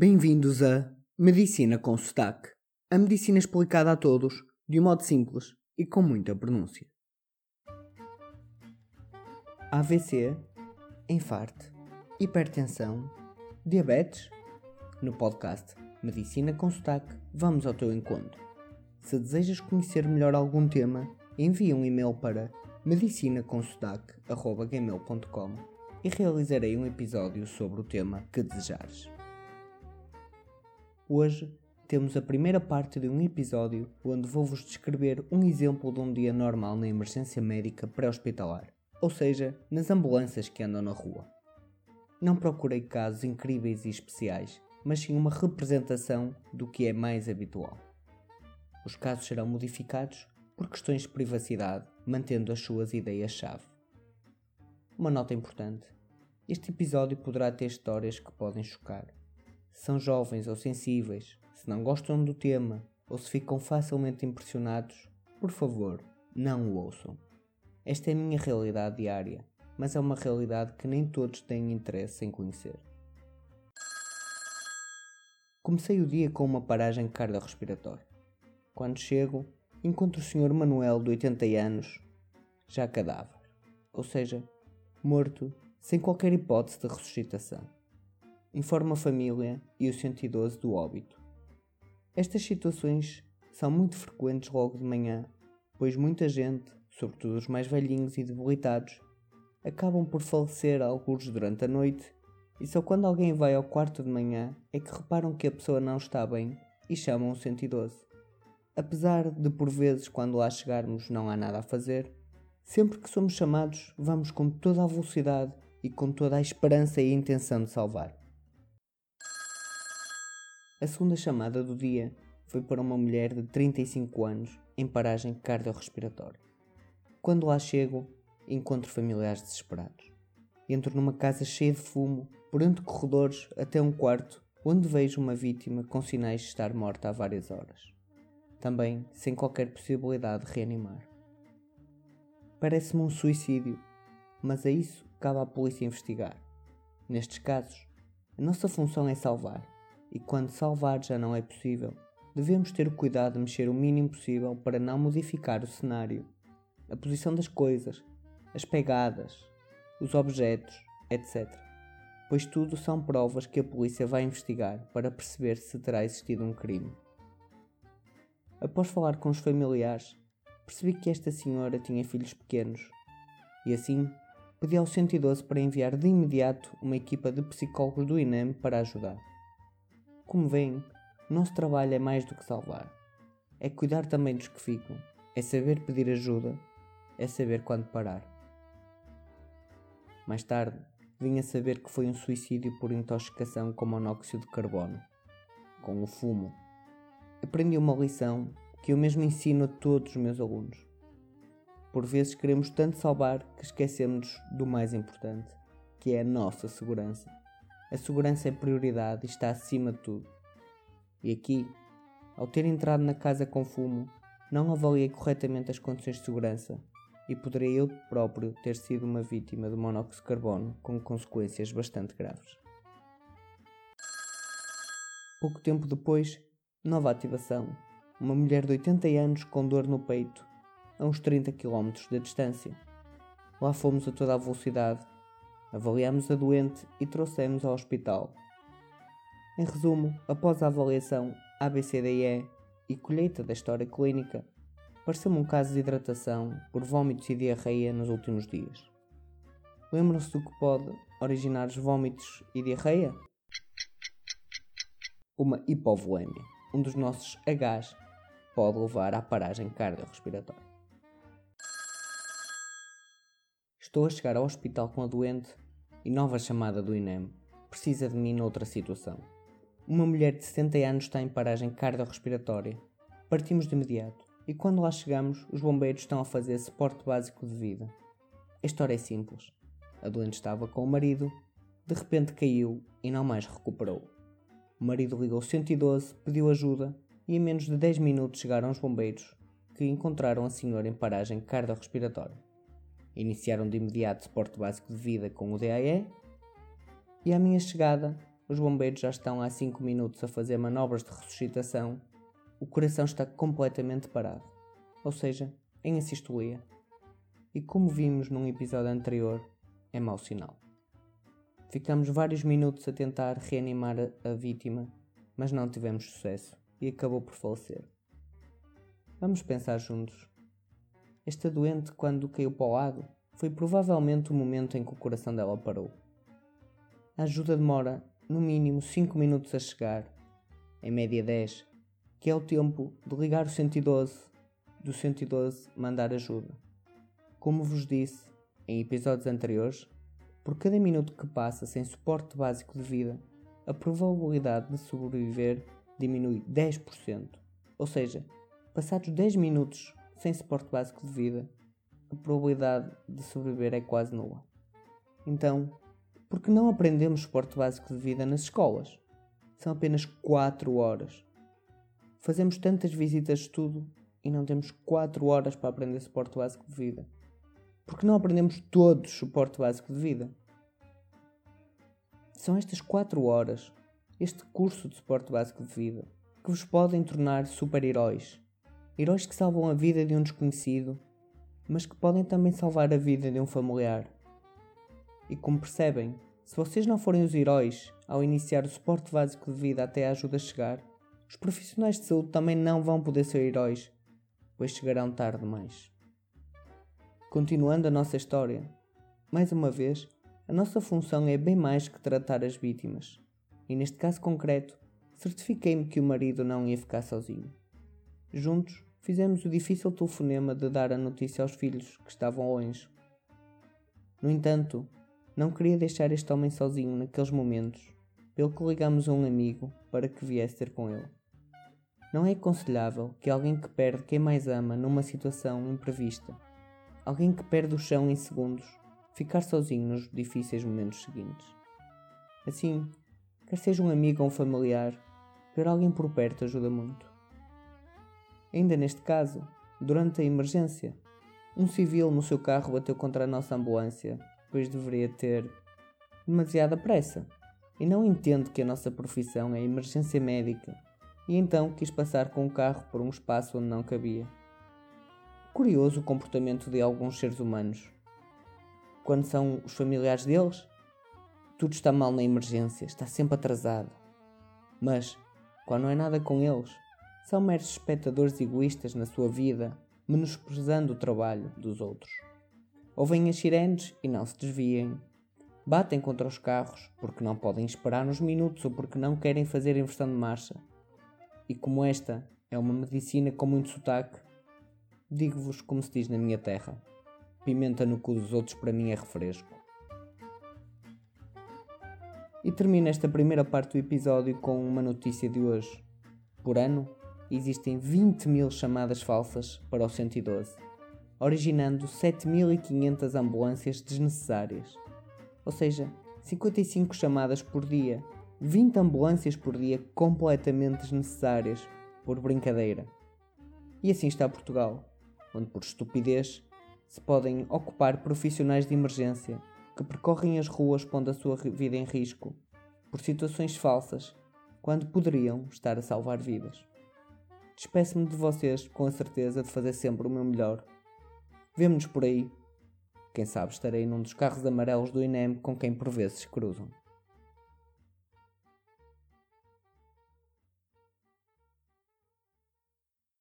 Bem-vindos a Medicina com Sotaque. A medicina explicada a todos, de um modo simples e com muita pronúncia. AVC, infarto, hipertensão, diabetes? No podcast Medicina com Sotaque, vamos ao teu encontro. Se desejas conhecer melhor algum tema, envia um e-mail para medicinaconsotaque.gmail.com e realizarei um episódio sobre o tema que desejares. Hoje temos a primeira parte de um episódio onde vou-vos descrever um exemplo de um dia normal na emergência médica pré-hospitalar, ou seja, nas ambulâncias que andam na rua. Não procurei casos incríveis e especiais, mas sim uma representação do que é mais habitual. Os casos serão modificados por questões de privacidade, mantendo as suas ideias-chave. Uma nota importante: este episódio poderá ter histórias que podem chocar são jovens ou sensíveis, se não gostam do tema ou se ficam facilmente impressionados, por favor, não o ouçam. Esta é a minha realidade diária, mas é uma realidade que nem todos têm interesse em conhecer. Comecei o dia com uma paragem cardiorrespiratória. Quando chego, encontro o Sr. Manuel de 80 anos, já cadáver, ou seja, morto, sem qualquer hipótese de ressuscitação informa a família e o 112 do óbito. Estas situações são muito frequentes logo de manhã, pois muita gente, sobretudo os mais velhinhos e debilitados, acabam por falecer alguns durante a noite e só quando alguém vai ao quarto de manhã é que reparam que a pessoa não está bem e chamam o 112. Apesar de por vezes quando lá chegarmos não há nada a fazer, sempre que somos chamados vamos com toda a velocidade e com toda a esperança e a intenção de salvar. A segunda chamada do dia foi para uma mulher de 35 anos em paragem cardiorrespiratória. Quando lá chego, encontro familiares desesperados. Entro numa casa cheia de fumo, por entre corredores até um quarto, onde vejo uma vítima com sinais de estar morta há várias horas. Também sem qualquer possibilidade de reanimar. Parece-me um suicídio, mas a isso cabe à polícia investigar. Nestes casos, a nossa função é salvar e quando salvar já não é possível, devemos ter o cuidado de mexer o mínimo possível para não modificar o cenário, a posição das coisas, as pegadas, os objetos, etc. Pois tudo são provas que a polícia vai investigar para perceber se terá existido um crime. Após falar com os familiares, percebi que esta senhora tinha filhos pequenos e assim pedi ao 112 para enviar de imediato uma equipa de psicólogos do INEM para ajudar. Como veem, nosso trabalho é mais do que salvar. É cuidar também dos que ficam. É saber pedir ajuda. É saber quando parar. Mais tarde, vim a saber que foi um suicídio por intoxicação com monóxido de carbono, com o fumo. Aprendi uma lição que eu mesmo ensino a todos os meus alunos. Por vezes queremos tanto salvar que esquecemos do mais importante, que é a nossa segurança. A segurança é prioridade e está acima de tudo. E aqui, ao ter entrado na casa com fumo, não avaliei corretamente as condições de segurança e poderei eu próprio ter sido uma vítima de monóxido de carbono com consequências bastante graves. Pouco tempo depois, nova ativação. Uma mulher de 80 anos com dor no peito, a uns 30 km de distância. Lá fomos a toda a velocidade avaliamos a doente e trouxemos ao hospital. Em resumo, após a avaliação ABCDE e colheita da história clínica, pareceu-me um caso de hidratação por vômitos e diarreia nos últimos dias. Lembram-se do que pode originar os vômitos e diarreia? Uma hipovolemia, um dos nossos Hs, pode levar à paragem cardiorrespiratória. Estou a chegar ao hospital com a doente e nova chamada do INEM. Precisa de mim noutra situação. Uma mulher de 60 anos está em paragem cardiorrespiratória. Partimos de imediato e quando lá chegamos, os bombeiros estão a fazer suporte básico de vida. A história é simples. A doente estava com o marido, de repente caiu e não mais recuperou. O marido ligou 112, pediu ajuda e em menos de 10 minutos chegaram os bombeiros, que encontraram a senhora em paragem cardiorrespiratória. Iniciaram de imediato suporte básico de vida com o DAE e à minha chegada os bombeiros já estão há 5 minutos a fazer manobras de ressuscitação, o coração está completamente parado, ou seja, em assistolia. E como vimos num episódio anterior, é mau sinal. Ficamos vários minutos a tentar reanimar a, vítima, mas não tivemos sucesso e acabou por falecer. Vamos pensar juntos. Esta doente, quando caiu para o lado, foi provavelmente o momento em que o coração dela parou. A ajuda demora no mínimo 5 minutos a chegar, em média 10, que é o tempo de ligar o 112, do 112 mandar ajuda. Como vos disse em episódios anteriores, por cada minuto que passa sem suporte básico de vida, a probabilidade de sobreviver diminui 10%. Ou seja, passados 10 minutos sem suporte básico de vida, a probabilidade de sobreviver é quase nula. Então, porque não aprendemos suporte básico de vida nas escolas. São apenas 4 horas. Fazemos tantas visitas de estudo e não temos 4 horas para aprender suporte básico de vida. Porque não aprendemos todos suporte básico de vida. São estas 4 horas, este curso de suporte básico de vida, que vos podem tornar super-heróis. Heróis que salvam a vida de um desconhecido, mas que podem também salvar a vida de um familiar. E como percebem, se vocês não forem os heróis ao iniciar o suporte básico de vida até a ajuda chegar, os profissionais de saúde também não vão poder ser heróis, pois chegarão tarde demais. Continuando a nossa história, mais uma vez, a nossa função é bem mais que tratar as vítimas, e neste caso concreto, certifiquei-me que o marido não ia ficar sozinho. Juntos, fizemos o difícil telefonema de dar a notícia aos filhos que estavam longe. No entanto, não queria deixar este homem sozinho naqueles momentos, pelo que ligamos a um amigo para que viesse ter com ele. Não é aconselhável que alguém que perde quem mais ama numa situação imprevista, alguém que perde o chão em segundos, ficar sozinho nos difíceis momentos seguintes. Assim, quer seja um amigo ou um familiar, ter alguém por perto ajuda muito. Ainda neste caso, durante a emergência, um civil no seu carro bateu contra a nossa ambulância pois deveria ter demasiada pressa. E não entendo que a nossa profissão é emergência médica, e então quis passar com o carro por um espaço onde não cabia. Curioso o comportamento de alguns seres humanos. Quando são os familiares deles, tudo está mal na emergência, está sempre atrasado. Mas, quando não é nada com eles, são meros espectadores egoístas na sua vida, menosprezando o trabalho dos outros. Ouvem as sirenes e não se desviem. Batem contra os carros porque não podem esperar uns minutos ou porque não querem fazer inversão de marcha. E como esta é uma medicina com muito sotaque, digo-vos como se diz na minha terra: pimenta no cu dos outros para mim é refresco. E termino esta primeira parte do episódio com uma notícia de hoje. Por ano, existem 20 mil chamadas falsas para o 112 originando 7.500 ambulâncias desnecessárias. Ou seja, 55 chamadas por dia, 20 ambulâncias por dia completamente desnecessárias, por brincadeira. E assim está Portugal, onde por estupidez se podem ocupar profissionais de emergência que percorrem as ruas pondo a sua vida em risco, por situações falsas, quando poderiam estar a salvar vidas. Despeço-me de vocês com a certeza de fazer sempre o meu melhor Vemo-nos por aí. Quem sabe estarei num dos carros amarelos do INEM com quem por vezes cruzam.